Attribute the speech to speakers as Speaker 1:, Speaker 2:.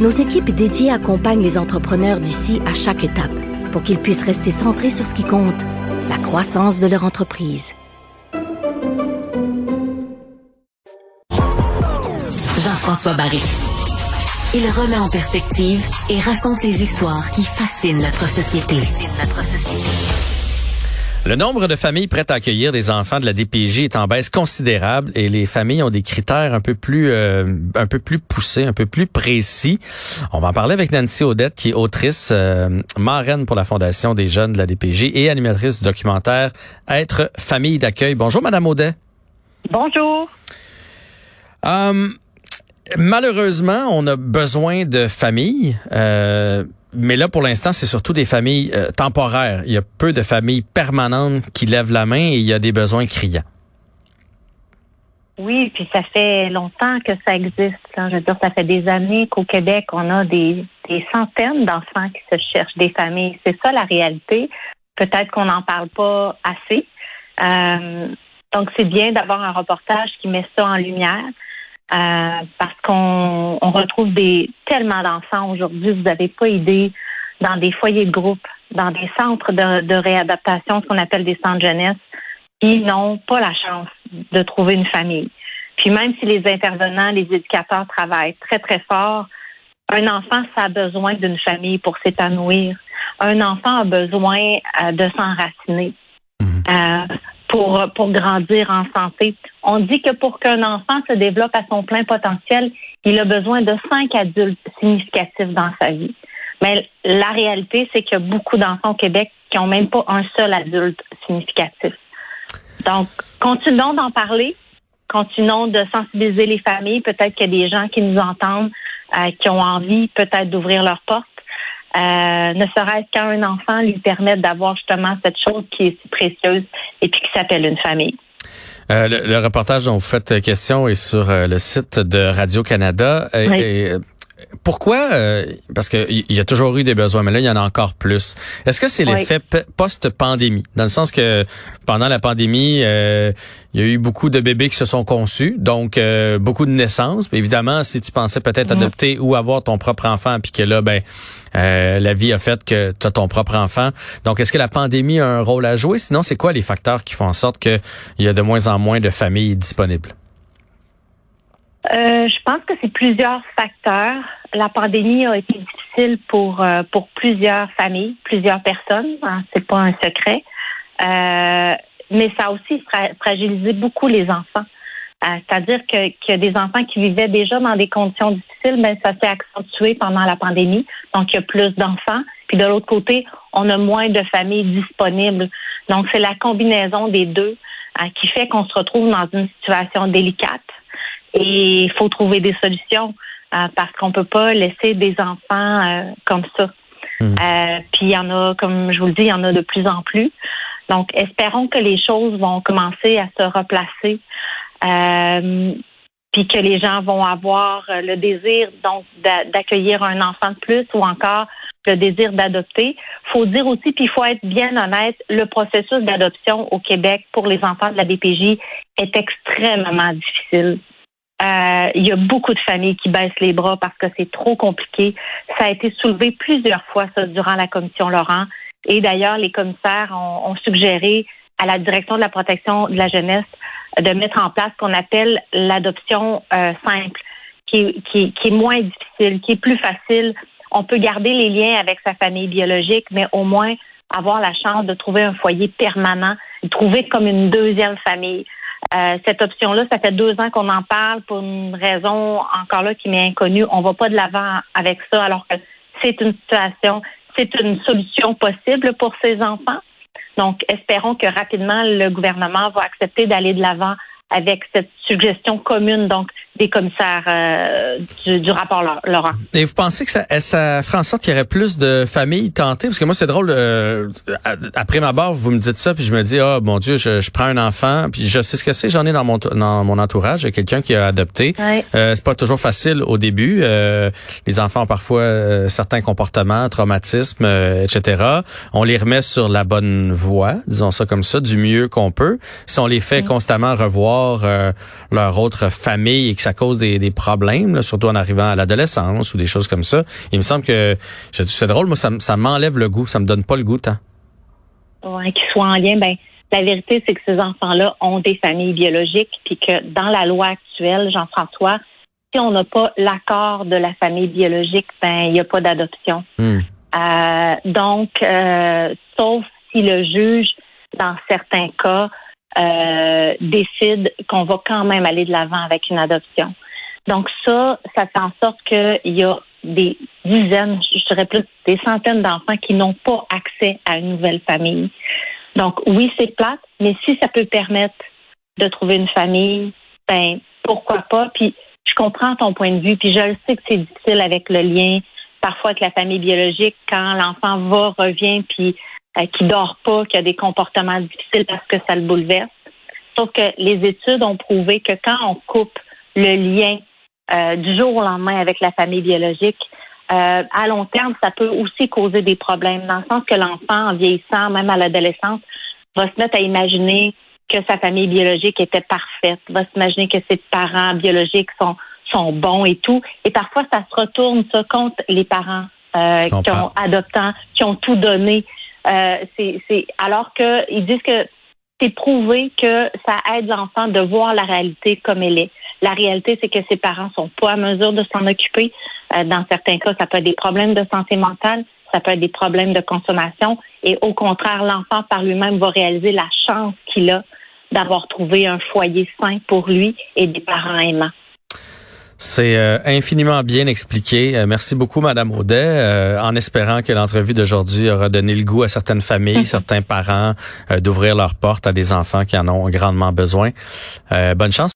Speaker 1: nos équipes dédiées accompagnent les entrepreneurs d'ici à chaque étape pour qu'ils puissent rester centrés sur ce qui compte, la croissance de leur entreprise.
Speaker 2: Jean-François Barry. Il remet en perspective et raconte les histoires qui fascinent notre société.
Speaker 3: Le nombre de familles prêtes à accueillir des enfants de la DPJ est en baisse considérable et les familles ont des critères un peu plus euh, un peu plus poussés, un peu plus précis. On va en parler avec Nancy Odette qui est autrice euh, marraine pour la Fondation des jeunes de la DPJ et animatrice du documentaire Être famille d'accueil. Bonjour madame Audet.
Speaker 4: Bonjour.
Speaker 3: Euh, malheureusement, on a besoin de familles. Mais là, pour l'instant, c'est surtout des familles euh, temporaires. Il y a peu de familles permanentes qui lèvent la main et il y a des besoins criants.
Speaker 4: Oui, puis ça fait longtemps que ça existe. Je veux dire, ça fait des années qu'au Québec, on a des, centaines d'enfants qui se cherchent des familles. C'est ça la réalité. Peut-être qu'on n'en parle pas assez. Euh, donc, c'est bien d'avoir un reportage qui met ça en lumière. Euh, parce qu'on retrouve des tellement d'enfants aujourd'hui, vous n'avez pas idée, dans des foyers de groupe, dans des centres de, réadaptation, ce qu'on appelle des centres jeunesse, qui n'ont pas la chance de trouver une famille. Puis même si les intervenants, les éducateurs travaillent très, très fort, un enfant, ça a besoin d'une famille pour s'épanouir. Un enfant a besoin euh, de s'enraciner. Mhm. Euh, pour, pour grandir en santé. On dit que pour qu'un enfant se développe à son plein potentiel, il a besoin de cinq adultes significatifs dans sa vie. Mais la réalité, c'est qu'il y a beaucoup d'enfants au Québec qui n'ont même pas un seul adulte significatif. Donc, continuons d'en parler, continuons de sensibiliser les familles. Peut-être qu'il y a des gens qui nous entendent, euh, qui ont envie peut-être d'ouvrir leurs portes. Euh, ne serait-ce qu'un enfant lui permettre d'avoir justement cette chose qui est si précieuse et puis qui s'appelle une famille.
Speaker 3: Euh, le, reportage dont vous faites question est sur euh, le site de Radio-Canada. Et, pourquoi Parce qu'il y a toujours eu des besoins, mais là il y en a encore plus. Est-ce que c'est l'effet post-pandémie, dans le sens que pendant la pandémie, il y a eu beaucoup de bébés qui se sont conçus, donc beaucoup de naissances. évidemment, si tu pensais peut-être mm-hmm. adopter ou avoir ton propre enfant, puis que là, ben euh, la vie a fait que tu as ton propre enfant. Donc, est-ce que la pandémie a un rôle à jouer? Sinon, c'est quoi les facteurs qui font en sorte qu'il y a de moins en moins de familles disponibles?
Speaker 4: Euh, je pense que c'est plusieurs facteurs. La pandémie a été difficile pour euh, pour plusieurs familles, plusieurs personnes. Hein, c'est pas un secret. mais ça a aussi fragilisé beaucoup les enfants. Euh, c'est-à-dire que, que des enfants qui vivaient déjà dans des conditions difficiles, ben, ça s'est accentué pendant la pandémie. Donc, il y a plus d'enfants. Puis de l'autre côté, on a moins de familles disponibles. Donc, c'est la combinaison des deux euh, qui fait qu'on se retrouve dans une situation délicate. Et il faut trouver des solutions euh, parce qu'on peut pas laisser des enfants comme ça. Mmh. puis il y en a, comme je vous le dis, il y en a de plus en plus. Donc, espérons que les choses vont commencer à se replacer euh, puis que les gens vont avoir euh, le désir donc d'accueillir un enfant de plus ou encore le désir d'adopter. Faut dire aussi, puis il faut être bien honnête, le processus d'adoption au Québec pour les enfants de la BPJ est extrêmement difficile. Euh, il y a beaucoup de familles qui baissent les bras parce que c'est trop compliqué. Ça a été soulevé plusieurs fois ça, durant la commission Laurent. Et d'ailleurs, les commissaires ont, ont suggéré à la direction de la protection de la jeunesse de mettre en place ce qu'on appelle l'adoption euh, simple, qui, qui, qui est moins difficile, qui est plus facile. On peut garder les liens avec sa famille biologique, mais au moins avoir la chance de trouver un foyer permanent, trouver comme une deuxième famille. Euh, cette option-là, ça fait deux ans qu'on en parle pour une raison encore là qui m'est inconnue. On va pas de l'avant avec ça, alors que c'est une situation, c'est une solution possible pour ces enfants. Donc, espérons que rapidement, le gouvernement va accepter d'aller de l'avant avec cette suggestion commune, donc des commissaires euh, du, du, rapport Laurent.
Speaker 3: Et vous pensez que ça, ça ferait en sorte qu'il y aurait plus de familles tentées? Parce que moi, c'est drôle, euh, après ma barre, vous me dites ça, puis je me dis, oh mon Dieu, je, je prends un enfant, puis je sais ce que c'est, j'en ai dans mon dans mon entourage, quelqu'un qui a adopté. Euh, c'est pas toujours facile au début. Euh, les enfants ont parfois certains comportements, traumatismes, etc. On les remet sur la bonne voie, disons ça comme ça, du mieux qu'on peut. Si on les fait constamment revoir leur autre famille et que ça cause des, des problèmes, surtout en arrivant à l'adolescence ou des choses comme ça. Il me semble que c'est drôle, moi ça, ça m'enlève le goût, ça me donne pas le goût tant.
Speaker 4: Ouais, qu'ils soient en lien, ben la vérité c'est que ces enfants-là ont des familles biologiques, puis que dans la loi actuelle, Jean-François, si on n'a pas l'accord de la famille biologique, ben il n'y a pas d'adoption. Hmm. Euh, donc, euh, sauf si le juge, dans certains cas, euh, décide qu'on va quand même aller de l'avant avec une adoption. Donc ça, ça fait en sorte qu'il y a des dizaines, je dirais plus des centaines d'enfants qui n'ont pas accès à une nouvelle famille. Donc oui, c'est plate, mais si ça peut permettre de trouver une famille, ben pourquoi pas? Puis je comprends ton point de vue, puis je le sais que c'est difficile avec le lien parfois avec la famille biologique quand l'enfant va, revient, puis euh, qui dort pas, qui a des comportements difficiles parce que ça le bouleverse. Sauf que les études ont prouvé que quand on coupe le lien euh, du jour au lendemain avec la famille biologique, euh, à long terme, ça peut aussi causer des problèmes, dans le sens que l'enfant, en vieillissant, même à l'adolescence, va se mettre à imaginer que sa famille biologique était parfaite, va s'imaginer que ses parents biologiques sont, sont bons et tout. Et parfois, ça se retourne ça contre les parents euh, qui ont adoptant, qui ont tout donné. Euh, c'est, alors qu'ils disent que c'est prouvé que ça aide l'enfant de voir la réalité comme elle est. La réalité, c'est que ses parents sont pas à mesure de s'en occuper. Euh, dans certains cas, ça peut être des problèmes de santé mentale, ça peut être des problèmes de consommation. Et au contraire, l'enfant par lui-même va réaliser la chance qu'il a d'avoir trouvé un foyer sain pour lui et des parents aimants.
Speaker 3: C'est euh, infiniment bien expliqué. Euh, merci beaucoup, Madame Audet, euh, en espérant que l'entrevue d'aujourd'hui aura donné le goût à certaines familles, certains parents d'ouvrir leurs portes à des enfants qui en ont grandement besoin. bonne chance.